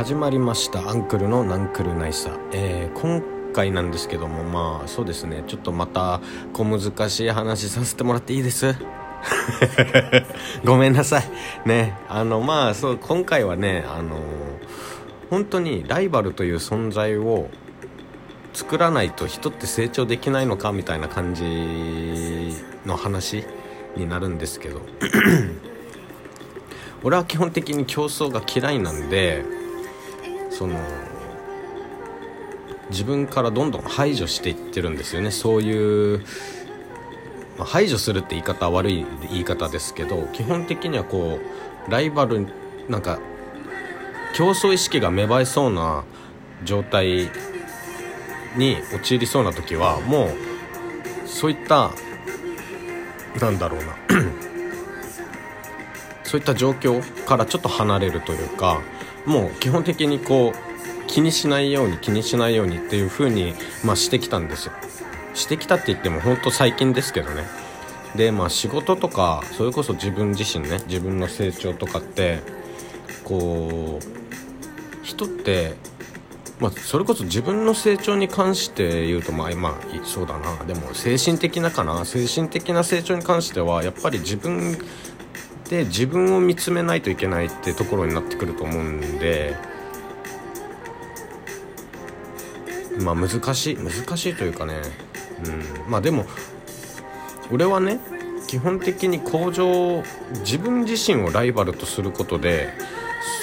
始まりました。アンクルのナンクルナイサ、えー、今回なんですけどもまあそうですね。ちょっとまた小難しい話させてもらっていいです？ごめんなさい。ね。あのまあそう今回はねあの本当にライバルという存在を作らないと人って成長できないのかみたいな感じの話になるんですけど。俺は基本的に競争が嫌いなんでその自分からどんどん排除していってるんですよね。そういう、まあ、排除するって言い方は悪い言い方ですけど基本的にはこうライバルなんか競争意識が芽生えそうな状態に陥りそうな時はもうそういったなんだろうな。そういった状況からちょっと離れるというかもう基本的にこう気にしないように気にしないようにっていう風にまあしてきたんですよ。してきたって言っても本当最近ですけどね。でまあ仕事とかそれこそ自分自身ね自分の成長とかってこう人ってまあ、それこそ自分の成長に関して言うとまあまあそうだな。でも精神的なかな。精神的な成長に関してはやっぱり自分で自分を見つめないといけないってところになってくると思うんでまあ難しい難しいというかねうん。まあでも俺はね基本的に向上自分自身をライバルとすることで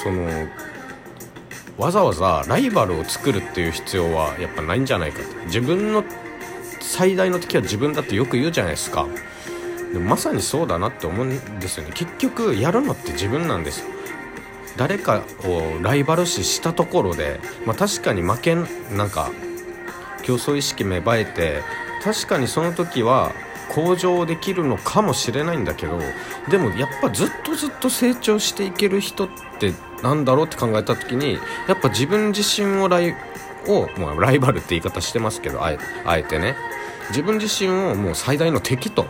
そのわざわざライバルを作るっていう必要はやっぱないんじゃないかと自分の最大の敵は自分だってよく言うじゃないですか。でもまさにそうだなって思うんですよね。結局やるのって自分なんですよ。誰かをライバル視したところで、まあ、確かに負けなんか競争意識芽生えて確かにその時は向上できるのかもしれないんだけどでもやっぱずっとずっと成長していける人ってなんだろうって考えた時にやっぱ自分自身をライを、まあ、ライバルって言い方してますけどあえあえてね。自分自身をもう最大の敵と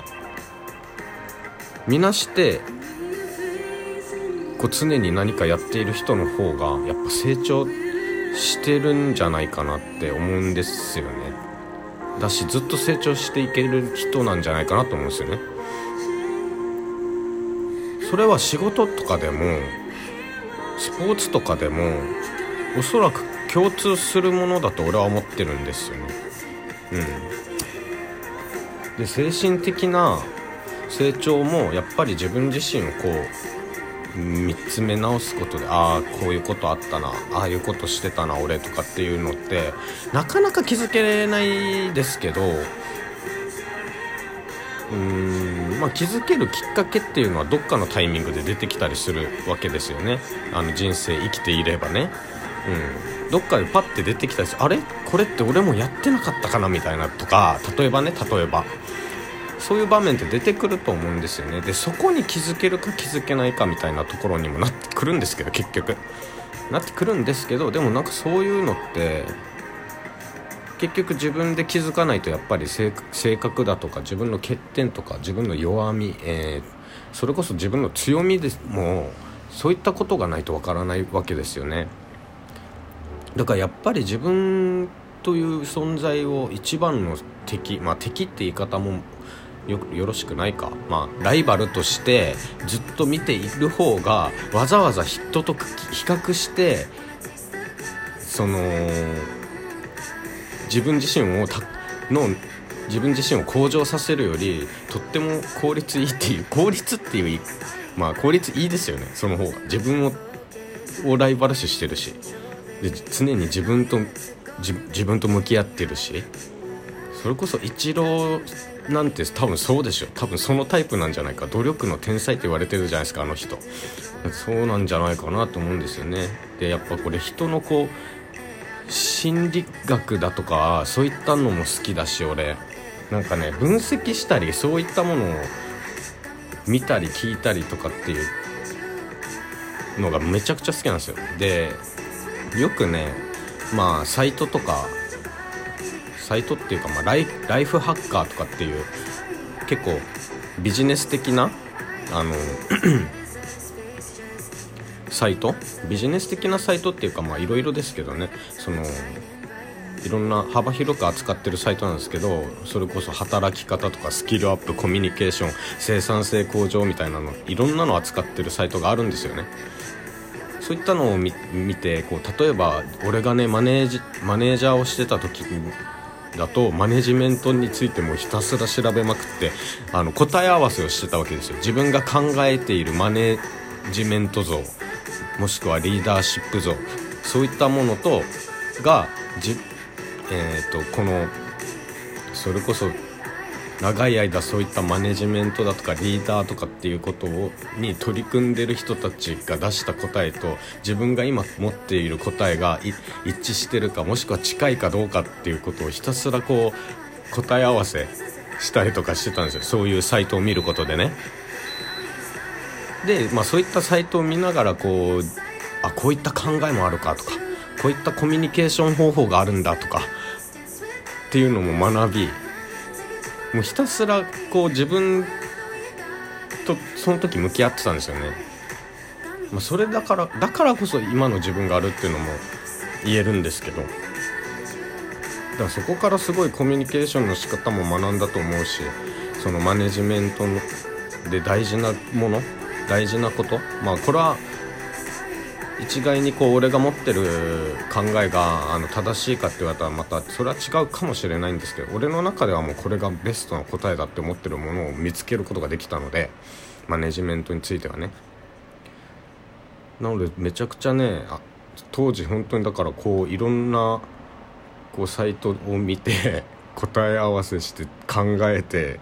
見なしてこう常に何かやっている人の方がやっぱ成長してるんじゃないかなって思うんですよね。だしずっと成長していける人なんじゃないかなと思うんですよね。それは仕事とかでもスポーツとかでもおそらく共通するものだと俺は思ってるんですよね。うん。で精神的な成長もやっぱり自分自身をこう見つめ直すことでああこういうことあったなああいうことしてたな俺とかっていうのってなかなか気づけれないですけどうーんまあ気づけるきっかけっていうのはどっかのタイミングで出てきたりするわけですよね。あの人生生きていればね。うん。どっかでパッて出てきたりするあれ？これって俺もやってなかったかな？みたいなとか例えばね例えば。そういう場面って出てくると思うんですよね。でそこに気づけるか気づけないかみたいなところにもなってくるんですけど結局。なってくるんですけどでもなんかそういうのって結局自分で気づかないとやっぱり性格だとか自分の欠点とか自分の弱み、えー、それこそ自分の強みでもそういったことがないとわからないわけですよね。だからやっぱり自分という存在を一番の敵まあ敵って言い方もよよろしくないか、まあ、ライバルとしてずっと見ている方がわざわざ人と比較してその自分自身をたの自分自身を向上させるよりとっても効率いいっていう 効率っていうまあ効率いいですよね。その方が。自分ををライバル視してるし。で常に自分と自分と向き合ってるし。それこそイチローなんて多分そうでしょ多分そのタイプなんじゃないか。努力の天才って言われてるじゃないですかあの人。そうなんじゃないかなと思うんですよね。でやっぱこれ人のこう心理学だとかそういったのも好きだし俺。なんかね分析したりそういったものを見たり聞いたりとかっていうのがめちゃくちゃ好きなんですよ。でよくねまあサイトとかサイトっていうか、まあ、ライライフハッカーとかっていう結構ビジネス的なあの サイト？ビジネス的なサイトっていうかまあいろいろですけどね。そのいろんな幅広く扱ってるサイトなんですけどそれこそ働き方とかスキルアップコミュニケーション生産性向上みたいなのいろんなの扱ってるサイトがあるんですよね。そういったのを見てこう例えば俺がねマネージマネージャーをしてた時だとマネジメントについてもひたすら調べまくってあの答え合わせをしてたわけですよ。自分が考えているマネジメント像もしくはリーダーシップ像そういったものとがじ、えーと、とこのそれこそ長い間そういったマネジメントだとかリーダーとかっていうことをに取り組んでる人たちが出した答えと自分が今持っている答えが一致してるかもしくは近いかどうかっていうことをひたすらこう答え合わせしたりとかしてたんですよ。そういうサイトを見ることでね。で、まあ、そういったサイトを見ながらこうあこういった考えもあるかとかこういったコミュニケーション方法があるんだとかっていうのも学びもうひたすらこう自分とその時向き合ってたんですよね、まあ、それだからだからこそ今の自分があるっていうのも言えるんですけど。だからそこからすごいコミュニケーションの仕方も学んだと思うしそのマネジメントで大事なもの大事なこと。まあこれは一概にこう俺が持ってる考えがあの正しいかって言われたらまたそれは違うかもしれないんですけど俺の中ではもうこれがベストな答えだって思ってるものを見つけることができたのでマネジメントについてはね。なのでめちゃくちゃねあ当時本当にだからこういろんなこうサイトを見て 答え合わせして考えて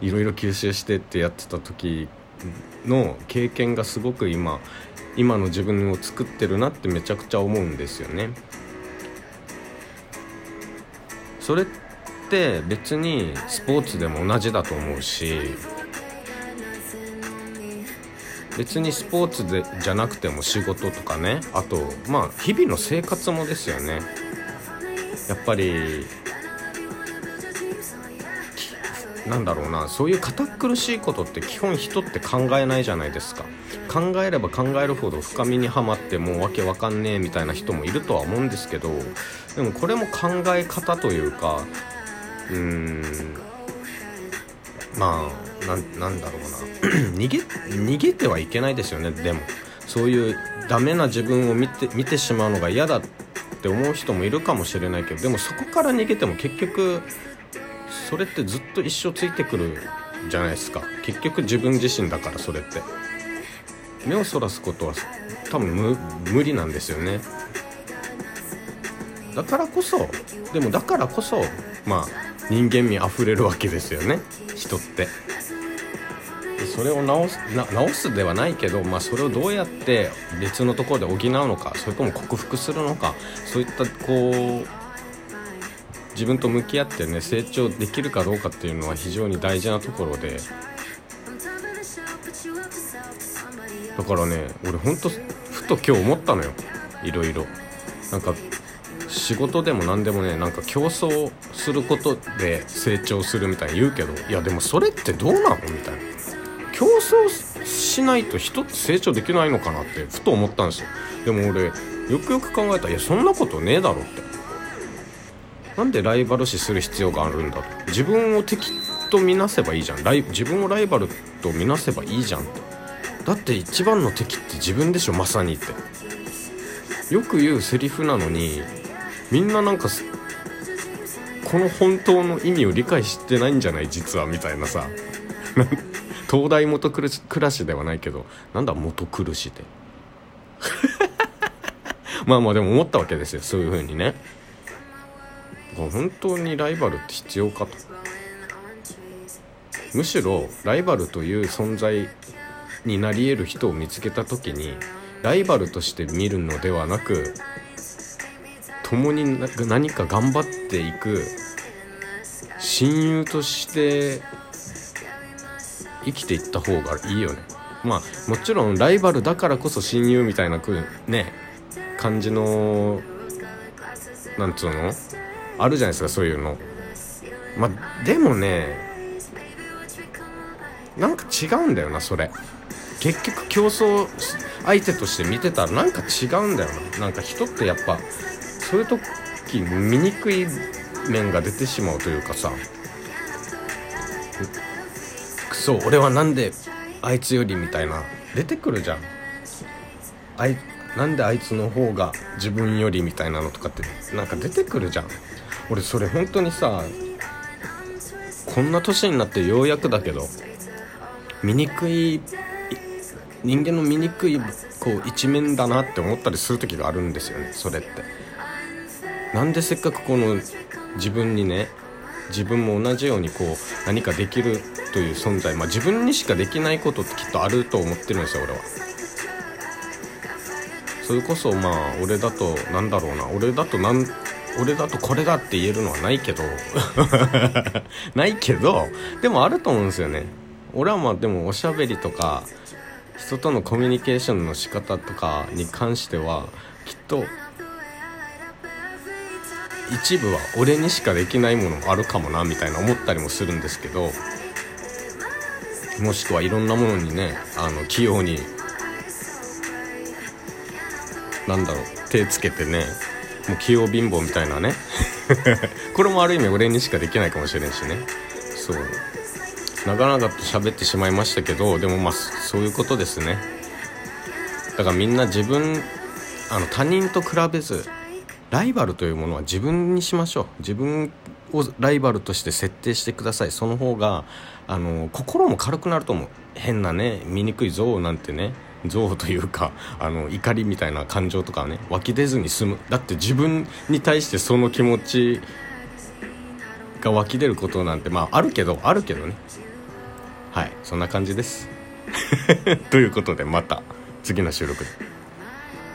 いろいろ吸収してってやってた時の経験がすごく今今の自分を作ってるなってめちゃくちゃ思うんですよね。それって別にスポーツでも同じだと思うし別にスポーツでじゃなくても仕事とかねあとまあ日々の生活もですよね。やっぱりなんだろうなそういう堅苦しいことって基本人って考えないじゃないですか。考えれば考えるほど深みにはまってもうわけわかんねえみたいな人もいるとは思うんですけどでもこれも考え方というかうーんまあなんだろうな。逃げ逃げてはいけないですよねでも。そういうダメな自分を見て見てしまうのが嫌だって思う人もいるかもしれないけどでもそこから逃げても結局それってずっと一生ついてくるじゃないですか。結局自分自身だからそれって。目をそらすことは多分無理なんですよね。だからこそでもだからこそまあ人間味あふれるわけですよね。人って。それを直す直すではないけど、まあ、それをどうやって別のところで補うのかそれとも克服するのかそういったこう自分と向き合ってね成長できるかどうかっていうのは非常に大事なところで。だからね俺ほんとふと今日思ったのよ。いろいろ。なんか仕事でも何でもねなんか競争することで成長するみたいに言うけどいやでもそれってどうなの？みたいな。競争しないと人って成長できないのかなってふと思ったんですよ。でも俺よくよく考えたらいやそんなことねえだろって。なんでライバル視する必要があるんだと。自分を敵と見なせばいいじゃん。ライ自分をライバルと見なせばいいじゃんって。だって一番の敵って自分でしょまさにって。よく言うセリフなのにみんななんかこの本当の意味を理解してないんじゃない？実はみたいなさ。東大元暮らしではないけど。なんだ元苦しで まあまあでも思ったわけですよ。そういう風にね。本当にライバルって必要かと。むしろライバルという存在になり得る人を見つけた時にライバルとして見るのではなく共に何か頑張っていく親友として生きていった方がいいよね。まあもちろんライバルだからこそ親友みたいなね感じのなんつうの？あるじゃないですかそういうの。まあでもねなんか違うんだよなそれ。結局競争相手として見てたらなんか違うんだよな。なんか人ってやっぱそういう時醜い面が出てしまうというかさ。くそ俺はなんであいつよりみたいな。出てくるじゃん。あいなんであいつの方が自分よりみたいなのとかってなんか出てくるじゃん。俺それ本当にさこんな年になってようやくだけど醜い人間の醜いこう一面だなって思ったりする時があるんですよねそれって。なんでせっかくこの自分にね自分も同じようにこう何かできるという存在まあ自分にしかできないことってきっとあると思ってるんですよ俺は。それこそまあ俺だとなんだろうな。俺だとなん俺だとこれだって言えるのはないけど。ないけどでもあると思うんですよね。俺はまあでもおしゃべりとか人とのコミュニケーションの仕方とかに関してはきっと一部は俺にしかできないものもあるかもなみたいな思ったりもするんですけど。もしくはいろんなものにねあの器用になんだろう手つけてねもう器用貧乏みたいなね。これもある意味俺にしかできないかもしれんしね。そう。長々と喋ってしまいましたけどでもまあそういうことですね。だからみんな自分あの他人と比べずライバルというものは自分にしましょう。自分をライバルとして設定してください。その方があの心も軽くなると思う。変なね醜い憎悪なんてね。憎悪というかあの怒りみたいな感情とかね湧き出ずに済む。だって自分に対してその気持ちが湧き出ることなんてまああるけどあるけどね。はい。そんな感じです。ということでまた次の収録で。